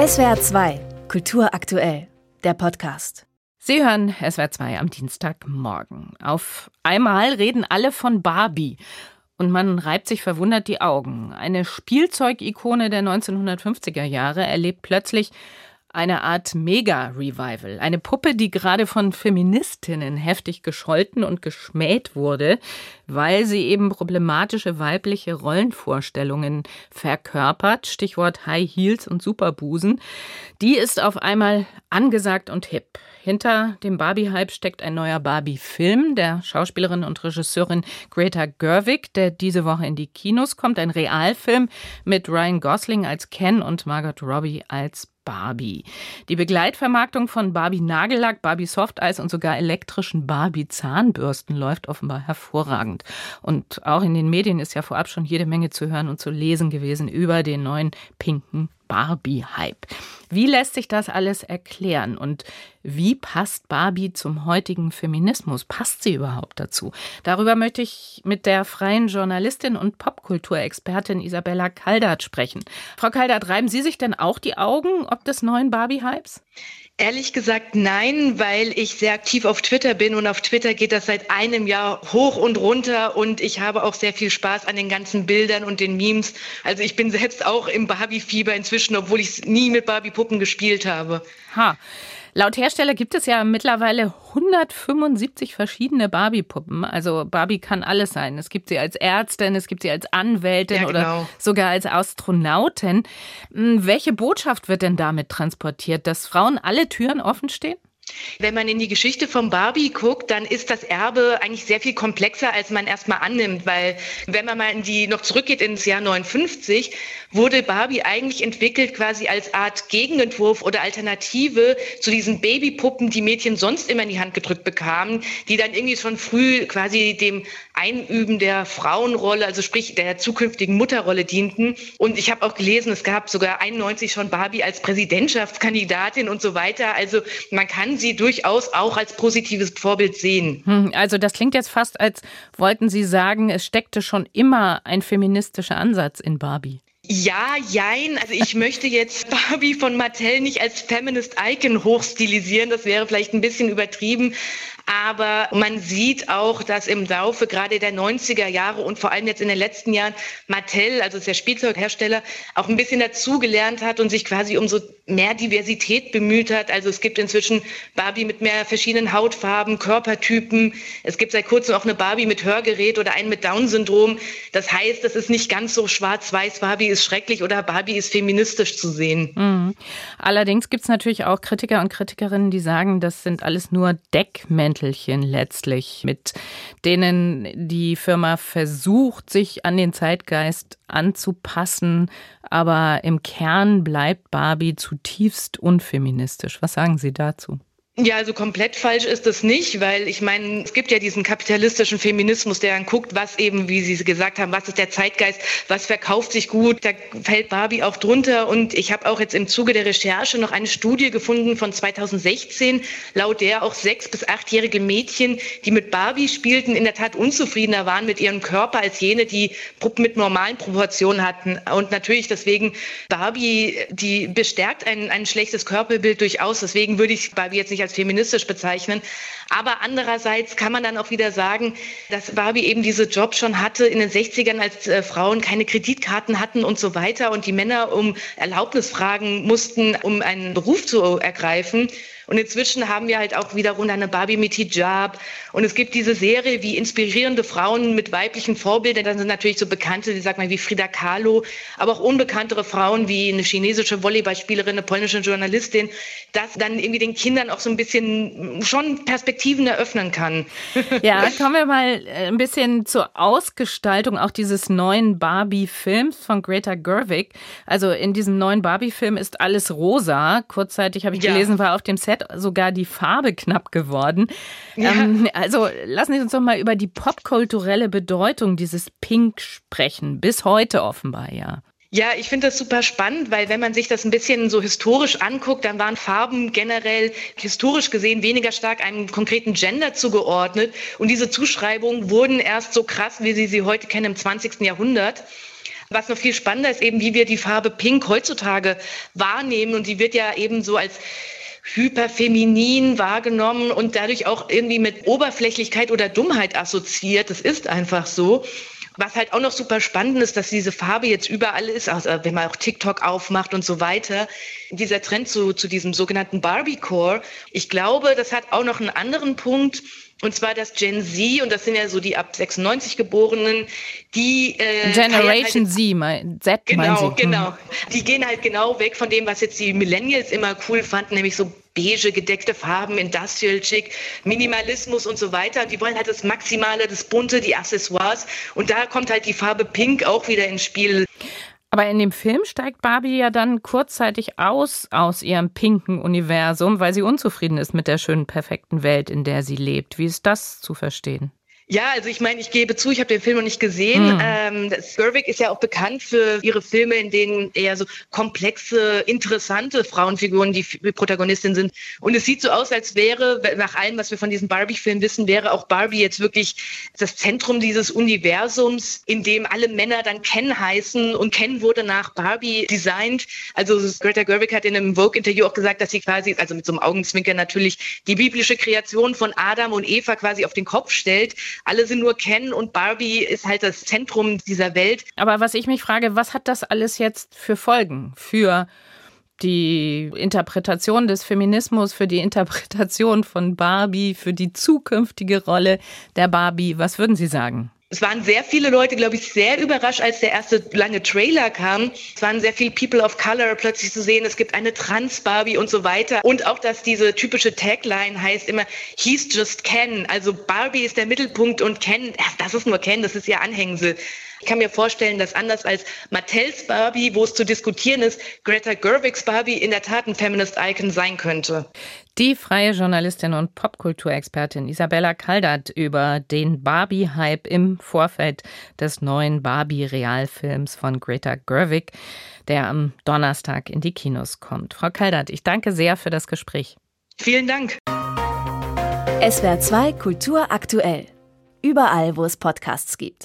SWR 2, Kultur aktuell, der Podcast. Sie hören SWR 2 am Dienstagmorgen. Auf einmal reden alle von Barbie. Und man reibt sich verwundert die Augen. Eine Spielzeugikone der 1950er Jahre erlebt plötzlich eine Art Mega-Revival. Eine Puppe, die gerade von Feministinnen heftig gescholten und geschmäht wurde, weil sie eben problematische weibliche Rollenvorstellungen verkörpert. Stichwort High Heels und Superbusen. Die ist auf einmal angesagt und hip. Hinter dem Barbie-Hype steckt ein neuer Barbie-Film der Schauspielerin und Regisseurin Greta Gerwig, der diese Woche in die Kinos kommt. Ein Realfilm mit Ryan Gosling als Ken und Margot Robbie als Barbie. Die Begleitvermarktung von Barbie Nagellack, Barbie Softeis und sogar elektrischen Barbie Zahnbürsten läuft offenbar hervorragend. Und auch in den Medien ist ja vorab schon jede Menge zu hören und zu lesen gewesen über den neuen pinken Barbie-Hype. Wie lässt sich das alles erklären und wie passt Barbie zum heutigen Feminismus? Passt sie überhaupt dazu? Darüber möchte ich mit der freien Journalistin und Popkulturexpertin Isabella Kaldert sprechen. Frau Kaldert, reiben Sie sich denn auch die Augen ob des neuen Barbie-Hypes? Ehrlich gesagt nein, weil ich sehr aktiv auf Twitter bin und auf Twitter geht das seit einem Jahr hoch und runter und ich habe auch sehr viel Spaß an den ganzen Bildern und den Memes. Also ich bin selbst auch im Barbie-Fieber inzwischen, obwohl ich nie mit Barbie-Puppen gespielt habe. Ha. Laut Hersteller gibt es ja mittlerweile 175 verschiedene Barbie-Puppen. Also Barbie kann alles sein. Es gibt sie als Ärztin, es gibt sie als Anwältin ja, genau. oder sogar als Astronautin. Hm, welche Botschaft wird denn damit transportiert, dass Frauen alle Türen offen stehen? Wenn man in die Geschichte von Barbie guckt, dann ist das Erbe eigentlich sehr viel komplexer, als man erstmal annimmt, weil wenn man mal in die noch zurückgeht ins Jahr 59, wurde Barbie eigentlich entwickelt quasi als Art Gegenentwurf oder Alternative zu diesen Babypuppen, die Mädchen sonst immer in die Hand gedrückt bekamen, die dann irgendwie schon früh quasi dem Einüben der Frauenrolle, also sprich der zukünftigen Mutterrolle dienten. Und ich habe auch gelesen, es gab sogar 91 schon Barbie als Präsidentschaftskandidatin und so weiter. Also man kann sie durchaus auch als positives Vorbild sehen. Hm, also das klingt jetzt fast, als wollten Sie sagen, es steckte schon immer ein feministischer Ansatz in Barbie. Ja, jein. Also ich möchte jetzt Barbie von Mattel nicht als Feminist Icon hochstilisieren. Das wäre vielleicht ein bisschen übertrieben. Aber man sieht auch, dass im Laufe gerade der 90er Jahre und vor allem jetzt in den letzten Jahren Mattel, also der Spielzeughersteller, auch ein bisschen dazugelernt hat und sich quasi um so mehr Diversität bemüht hat. Also es gibt inzwischen Barbie mit mehr verschiedenen Hautfarben, Körpertypen. Es gibt seit kurzem auch eine Barbie mit Hörgerät oder einen mit Down-Syndrom. Das heißt, es ist nicht ganz so schwarz-weiß, Barbie ist schrecklich oder Barbie ist feministisch zu sehen. Mhm. Allerdings gibt es natürlich auch Kritiker und Kritikerinnen, die sagen, das sind alles nur Deckmäntelchen letztlich, mit denen die Firma versucht, sich an den Zeitgeist anzupassen. Aber im Kern bleibt Barbie zutiefst unfeministisch. Was sagen Sie dazu? Ja, also komplett falsch ist es nicht, weil ich meine, es gibt ja diesen kapitalistischen Feminismus, der dann guckt, was eben, wie Sie gesagt haben, was ist der Zeitgeist, was verkauft sich gut. Da fällt Barbie auch drunter. Und ich habe auch jetzt im Zuge der Recherche noch eine Studie gefunden von 2016, laut der auch sechs- bis achtjährige Mädchen, die mit Barbie spielten, in der Tat unzufriedener waren mit ihrem Körper als jene, die mit normalen Proportionen hatten. Und natürlich deswegen Barbie, die bestärkt ein, ein schlechtes Körperbild durchaus. Deswegen würde ich Barbie jetzt nicht nicht als feministisch bezeichnen. Aber andererseits kann man dann auch wieder sagen, dass Barbie eben diese Job schon hatte in den 60ern, als äh, Frauen keine Kreditkarten hatten und so weiter und die Männer um Erlaubnis fragen mussten, um einen Beruf zu ergreifen. Und inzwischen haben wir halt auch wiederum eine Barbie mit Hijab. Und es gibt diese Serie wie inspirierende Frauen mit weiblichen Vorbildern. Dann sind natürlich so bekannte, die sagt man wie Frida Kahlo, aber auch unbekanntere Frauen wie eine chinesische Volleyballspielerin, eine polnische Journalistin, das dann irgendwie den Kindern auch so ein bisschen schon Perspektiven eröffnen kann. Ja, kommen wir mal äh, ein bisschen zur Ausgestaltung auch dieses neuen Barbie-Films von Greta Gerwig. Also in diesem neuen Barbie-Film ist alles rosa. Kurzzeitig habe ich ja. gelesen, war auf dem Set sogar die Farbe knapp geworden. Ja. Ähm, also lassen Sie uns doch mal über die popkulturelle Bedeutung dieses Pink sprechen. Bis heute offenbar, ja. Ja, ich finde das super spannend, weil wenn man sich das ein bisschen so historisch anguckt, dann waren Farben generell historisch gesehen weniger stark einem konkreten Gender zugeordnet. Und diese Zuschreibungen wurden erst so krass, wie sie sie heute kennen im 20. Jahrhundert. Was noch viel spannender ist eben, wie wir die Farbe Pink heutzutage wahrnehmen. Und die wird ja eben so als hyperfeminin wahrgenommen und dadurch auch irgendwie mit Oberflächlichkeit oder Dummheit assoziiert. Das ist einfach so. Was halt auch noch super spannend ist, dass diese Farbe jetzt überall ist, also wenn man auch TikTok aufmacht und so weiter. Dieser Trend zu, zu diesem sogenannten Barbie-Core. Ich glaube, das hat auch noch einen anderen Punkt. Und zwar das Gen Z, und das sind ja so die ab 96 Geborenen, die äh, Generation halt, Z, mein, Z genau, Sie. Genau, Die gehen halt genau weg von dem, was jetzt die Millennials immer cool fanden, nämlich so beige gedeckte Farben, Industrial Chic, Minimalismus und so weiter. Die wollen halt das Maximale, das Bunte, die Accessoires. Und da kommt halt die Farbe Pink auch wieder ins Spiel. Aber in dem Film steigt Barbie ja dann kurzzeitig aus aus ihrem pinken Universum, weil sie unzufrieden ist mit der schönen, perfekten Welt, in der sie lebt. Wie ist das zu verstehen? Ja, also ich meine, ich gebe zu, ich habe den Film noch nicht gesehen. Hm. Ähm, Gerwig ist ja auch bekannt für ihre Filme, in denen eher so komplexe, interessante Frauenfiguren die Protagonistin sind. Und es sieht so aus, als wäre, nach allem, was wir von diesem Barbie-Film wissen, wäre auch Barbie jetzt wirklich das Zentrum dieses Universums, in dem alle Männer dann Ken heißen und Ken wurde nach Barbie designt. Also Greta Gerwig hat in einem Vogue-Interview auch gesagt, dass sie quasi, also mit so einem Augenzwinker natürlich, die biblische Kreation von Adam und Eva quasi auf den Kopf stellt alle sind nur Ken und Barbie ist halt das Zentrum dieser Welt. Aber was ich mich frage, was hat das alles jetzt für Folgen für die Interpretation des Feminismus, für die Interpretation von Barbie, für die zukünftige Rolle der Barbie? Was würden Sie sagen? Es waren sehr viele Leute, glaube ich, sehr überrascht, als der erste lange Trailer kam. Es waren sehr viele People of Color plötzlich zu sehen. Es gibt eine Trans-Barbie und so weiter. Und auch, dass diese typische Tagline heißt immer, he's just Ken. Also Barbie ist der Mittelpunkt und Ken, das ist nur Ken, das ist ihr Anhängsel. Ich kann mir vorstellen, dass anders als Mattels Barbie, wo es zu diskutieren ist, Greta Gerwigs Barbie in der Tat ein Feminist-Icon sein könnte. Die freie Journalistin und Popkulturexpertin Isabella Kaldert über den Barbie-Hype im Vorfeld des neuen Barbie-Realfilms von Greta Gerwig, der am Donnerstag in die Kinos kommt. Frau Kaldert, ich danke sehr für das Gespräch. Vielen Dank. SWR 2 Kultur aktuell. Überall, wo es Podcasts gibt.